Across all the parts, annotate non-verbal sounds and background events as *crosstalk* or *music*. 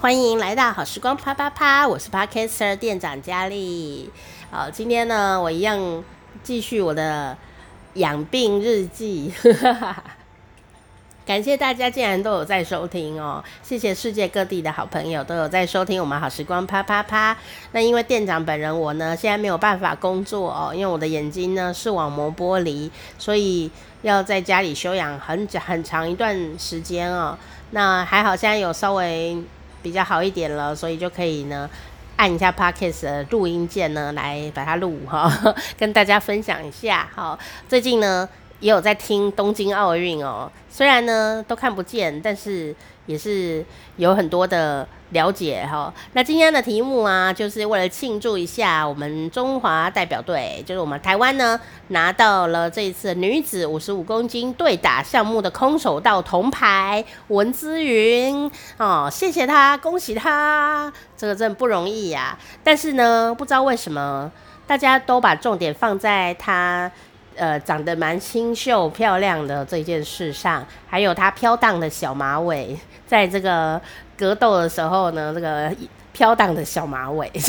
欢迎来到好时光啪啪啪，我是 Podcaster 店长佳丽。好，今天呢，我一样继续我的养病日记。*laughs* 感谢大家竟然都有在收听哦，谢谢世界各地的好朋友都有在收听我们好时光啪啪啪。那因为店长本人我呢，现在没有办法工作哦，因为我的眼睛呢视网膜剥离，所以要在家里休养很很长一段时间哦。那还好，现在有稍微比较好一点了，所以就可以呢按一下 Podcast 的录音键呢来把它录哈，*laughs* 跟大家分享一下。好，最近呢。也有在听东京奥运哦，虽然呢都看不见，但是也是有很多的了解哈、那今天的题目啊，就是为了庆祝一下我们中华代表队，就是我们台湾呢拿到了这一次女子五十五公斤对打项目的空手道铜牌，文姿云哦，谢谢他，恭喜他，这个真的不容易呀、啊。但是呢，不知道为什么大家都把重点放在他。呃，长得蛮清秀漂亮的这件事上，还有她飘荡的小马尾，*laughs* 在这个格斗的时候呢，这个飘荡的小马尾，*laughs*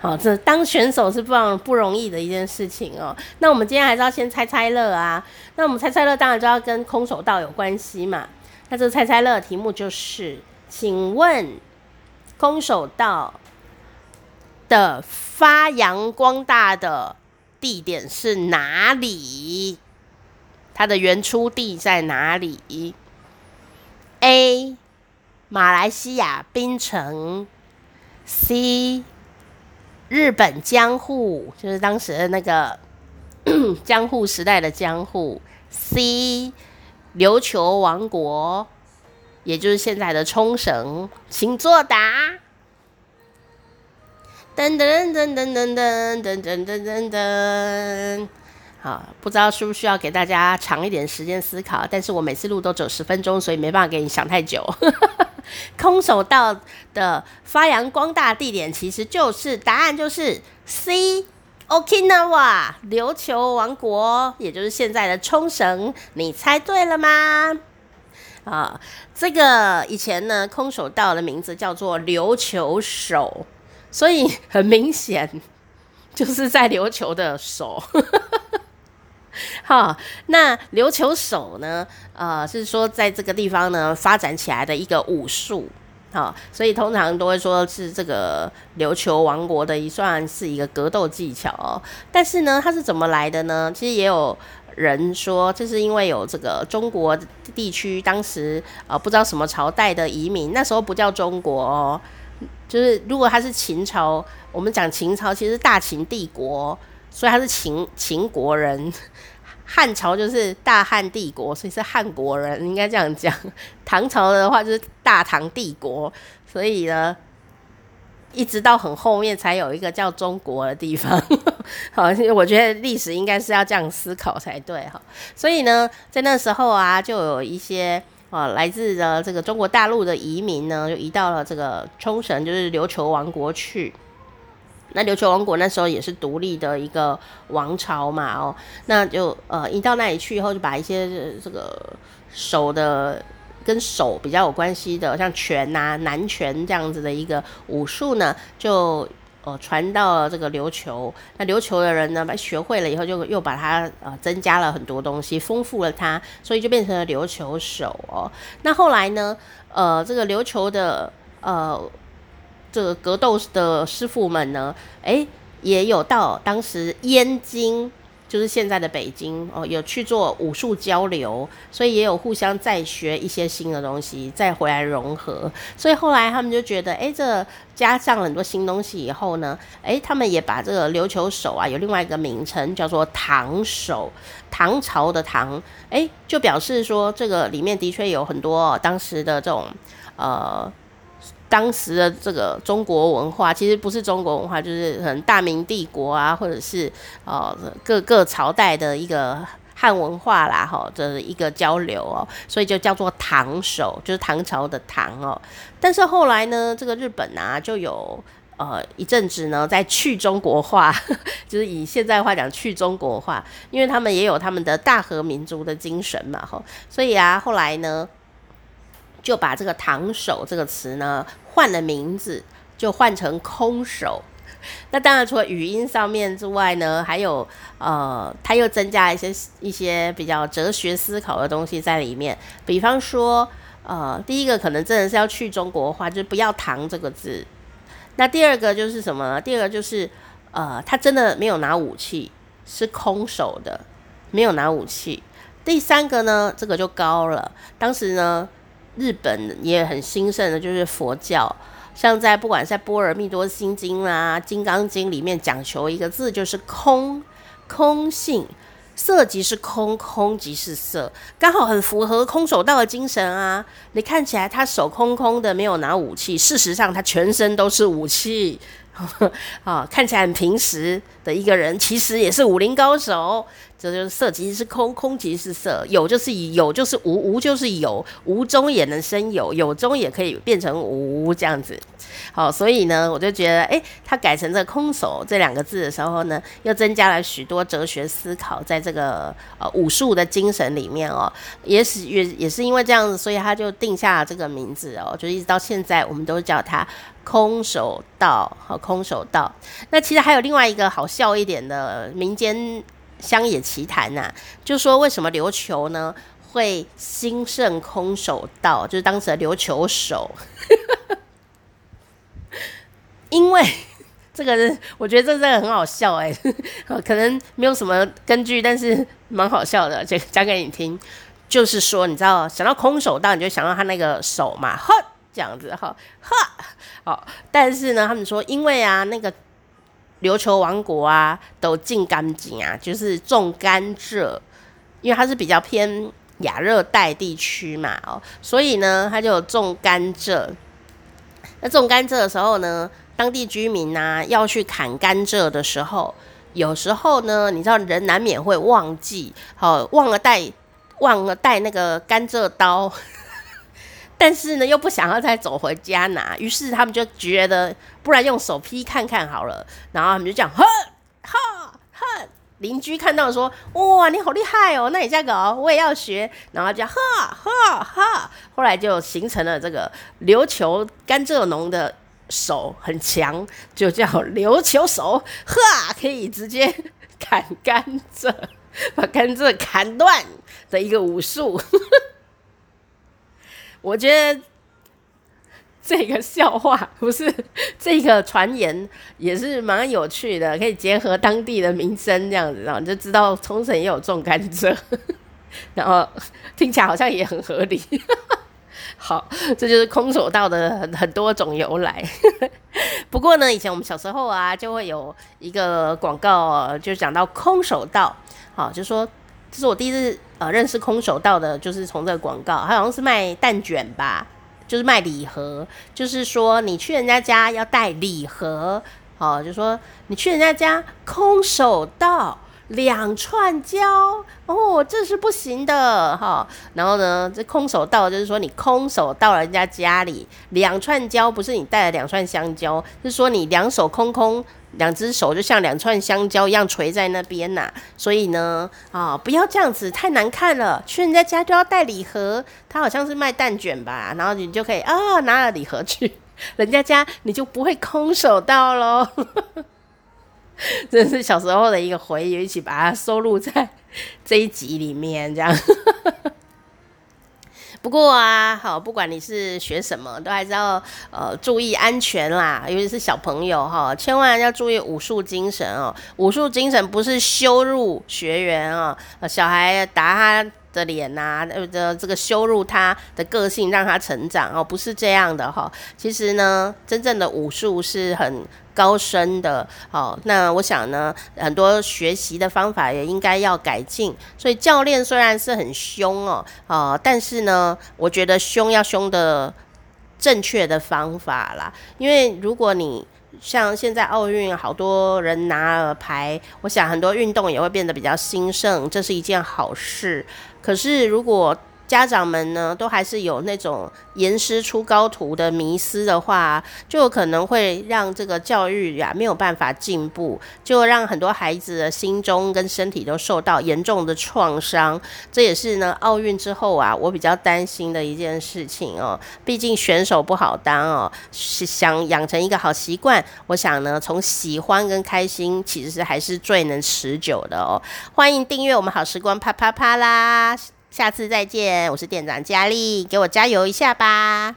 好，这当选手是非常不容易的一件事情哦。那我们今天还是要先猜猜乐啊。那我们猜猜乐当然就要跟空手道有关系嘛。那这猜猜乐的题目就是，请问空手道的发扬光大的地点是哪里？它的原出地在哪里？A. 马来西亚槟城，C. 日本江户，就是当时的那个 *clears throat* 江户时代的江户，C. 琉球王国，也就是现在的冲绳，请作答。噔噔噔噔噔噔噔噔噔噔噔，好，不知道需不需要给大家长一点时间思考，但是我每次录都走十分钟，所以没办法给你想太久。*laughs* 空手道的发扬光大地点其实就是答案就是 C，Okinawa 琉球王国，也就是现在的冲绳，你猜对了吗？啊，这个以前呢，空手道的名字叫做琉球手。所以很明显，*laughs* 就是在琉球的手，*laughs* 好，那琉球手呢？呃，是说在这个地方呢发展起来的一个武术，好，所以通常都会说是这个琉球王国的一算是一个格斗技巧哦。但是呢，它是怎么来的呢？其实也有人说，这是因为有这个中国地区当时呃不知道什么朝代的移民，那时候不叫中国哦。就是如果他是秦朝，我们讲秦朝其实大秦帝国，所以他是秦秦国人。*laughs* 汉朝就是大汉帝国，所以是汉国人，应该这样讲。*laughs* 唐朝的话就是大唐帝国，所以呢，一直到很后面才有一个叫中国的地方。*laughs* 好，我觉得历史应该是要这样思考才对哈。所以呢，在那时候啊，就有一些。啊，来自的这个中国大陆的移民呢，就移到了这个冲绳，就是琉球王国去。那琉球王国那时候也是独立的一个王朝嘛，哦，那就呃移到那里去以后，就把一些这个手的跟手比较有关系的，像拳呐、啊、南拳这样子的一个武术呢，就。哦，传到了这个琉球，那琉球的人呢，把学会了以后，就又把它呃增加了很多东西，丰富了它，所以就变成了琉球手哦。那后来呢，呃，这个琉球的呃这个格斗的师傅们呢，诶，也有到当时燕京。就是现在的北京哦，有去做武术交流，所以也有互相再学一些新的东西，再回来融合。所以后来他们就觉得，哎，这、加上很多新东西以后呢，哎，他们也把这个琉球手啊，有另外一个名称叫做唐手，唐朝的唐，哎，就表示说这个里面的确有很多、当时的这种呃。当时的这个中国文化，其实不是中国文化，就是可能大明帝国啊，或者是呃各个朝代的一个汉文化啦，哈的一个交流哦，所以就叫做唐手，就是唐朝的唐哦。但是后来呢，这个日本啊，就有呃一阵子呢，在去中国化，*laughs* 就是以现在话讲去中国化，因为他们也有他们的大和民族的精神嘛，哈，所以啊，后来呢。就把这个堂手这个词呢换了名字，就换成空手。那当然，除了语音上面之外呢，还有呃，他又增加一些一些比较哲学思考的东西在里面。比方说，呃，第一个可能真的是要去中国化，就是不要“堂”这个字。那第二个就是什么呢？第二个就是呃，他真的没有拿武器，是空手的，没有拿武器。第三个呢，这个就高了。当时呢，日本也很兴盛的，就是佛教。像在不管在《波尔蜜多心经》啊，《金刚经》里面讲求一个字，就是空，空性，色即是空，空即是色，刚好很符合空手道的精神啊。你看起来他手空空的，没有拿武器，事实上他全身都是武器。*laughs* 啊，看起来很平时的一个人，其实也是武林高手。这就是色即是空，空即是色，有就是有，就是无，无就是有，无中也能生有，有中也可以变成无，这样子。好，所以呢，我就觉得，诶，他改成这空手这两个字的时候呢，又增加了许多哲学思考，在这个呃武术的精神里面哦，也是也也是因为这样子，所以他就定下了这个名字哦，就一直到现在，我们都叫他空手道和空手道。那其实还有另外一个好笑一点的民间。乡野奇谈呐、就说为什么琉球呢会兴盛空手道，就是当时的琉球手，*laughs* 因为 *laughs* 这个人我觉得这真的很好笑哎，*laughs* 可能没有什么根据，但是蛮好笑的，就讲给你听。就是说，你知道想到空手道，你就想到他那个手嘛，呵，这样子哈，哈，好，但是呢，他们说因为啊那个。琉球王国啊，都种甘蔗啊，就是种甘蔗，因为它是比较偏亚热带地区嘛，哦，所以呢，它就有种甘蔗。那种甘蔗的时候呢，当地居民啊要去砍甘蔗的时候，有时候呢，你知道人难免会忘记，好、忘了带，忘了带那个甘蔗刀。但是呢，又不想要再走回家拿，于是他们就觉得，不然用手劈看看好了。然后他们就讲，呵，哈，哈。邻居看到说，哇，你好厉害哦，那你这样搞，我也要学。然后就哈，哈，哈。后来就形成了这个琉球甘蔗农的手很强，就叫琉球手，哈，可以直接砍甘蔗，把甘蔗砍断的一个武术。我觉得这个笑话不是这个传言也是蛮有趣的，可以结合当地的民生这样子，然后你就知道冲绳也有种甘蔗，*laughs* 然后听起来好像也很合理。*laughs* 好，这就是空手道的很很多种由来。*laughs* 不过呢，以前我们小时候啊，就会有一个广告，就讲到空手道，好，就说。这是我第一次呃认识空手道的，就是从这个广告，好像是卖蛋卷吧，就是卖礼盒，就是说你去人家家要带礼盒，哦，就说你去人家家空手道两串胶，哦，这是不行的哈、然后呢，这空手道就是说你空手到人家家里两串胶，不是你带了两串香蕉，是说你两手空空。两只手就像两串香蕉一样垂在那边呐、所以呢，啊、不要这样子，太难看了。去人家家都要带礼盒，他好像是卖蛋卷吧，然后你就可以啊、拿了礼盒去人家家，你就不会空手到喽。*laughs* 这是小时候的一个回忆，一起把它收录在这一集里面，这样。*laughs* 不过啊，好，不管你是学什么，都还是要呃注意安全啦，尤其是小朋友哈，千万要注意武术精神哦。武术精神不是羞辱学员啊，小孩打他的脸呐，呃的，这个羞辱他的个性，让他成长哦，不是这样的哈。其实呢，真正的武术是很。高深的，哦，那我想呢，很多学习的方法也应该要改进。所以教练虽然是很凶哦，啊，但是呢，我觉得凶要凶的正确的方法啦。因为如果你像现在奥运好多人拿了牌，我想很多运动也会变得比较兴盛，这是一件好事。可是如果家长们呢，都还是有那种严师出高徒的迷思的话，就可能会让这个教育呀没有办法进步，就让很多孩子的心中跟身体都受到严重的创伤。这也是呢，奥运之后啊，我比较担心的一件事情哦。毕竟选手不好当哦，是想养成一个好习惯，我想呢，从喜欢跟开心，其实还是最能持久的哦。欢迎订阅我们好时光啪啪啪啦！下次再见，我是店长佳丽，给我加油一下吧。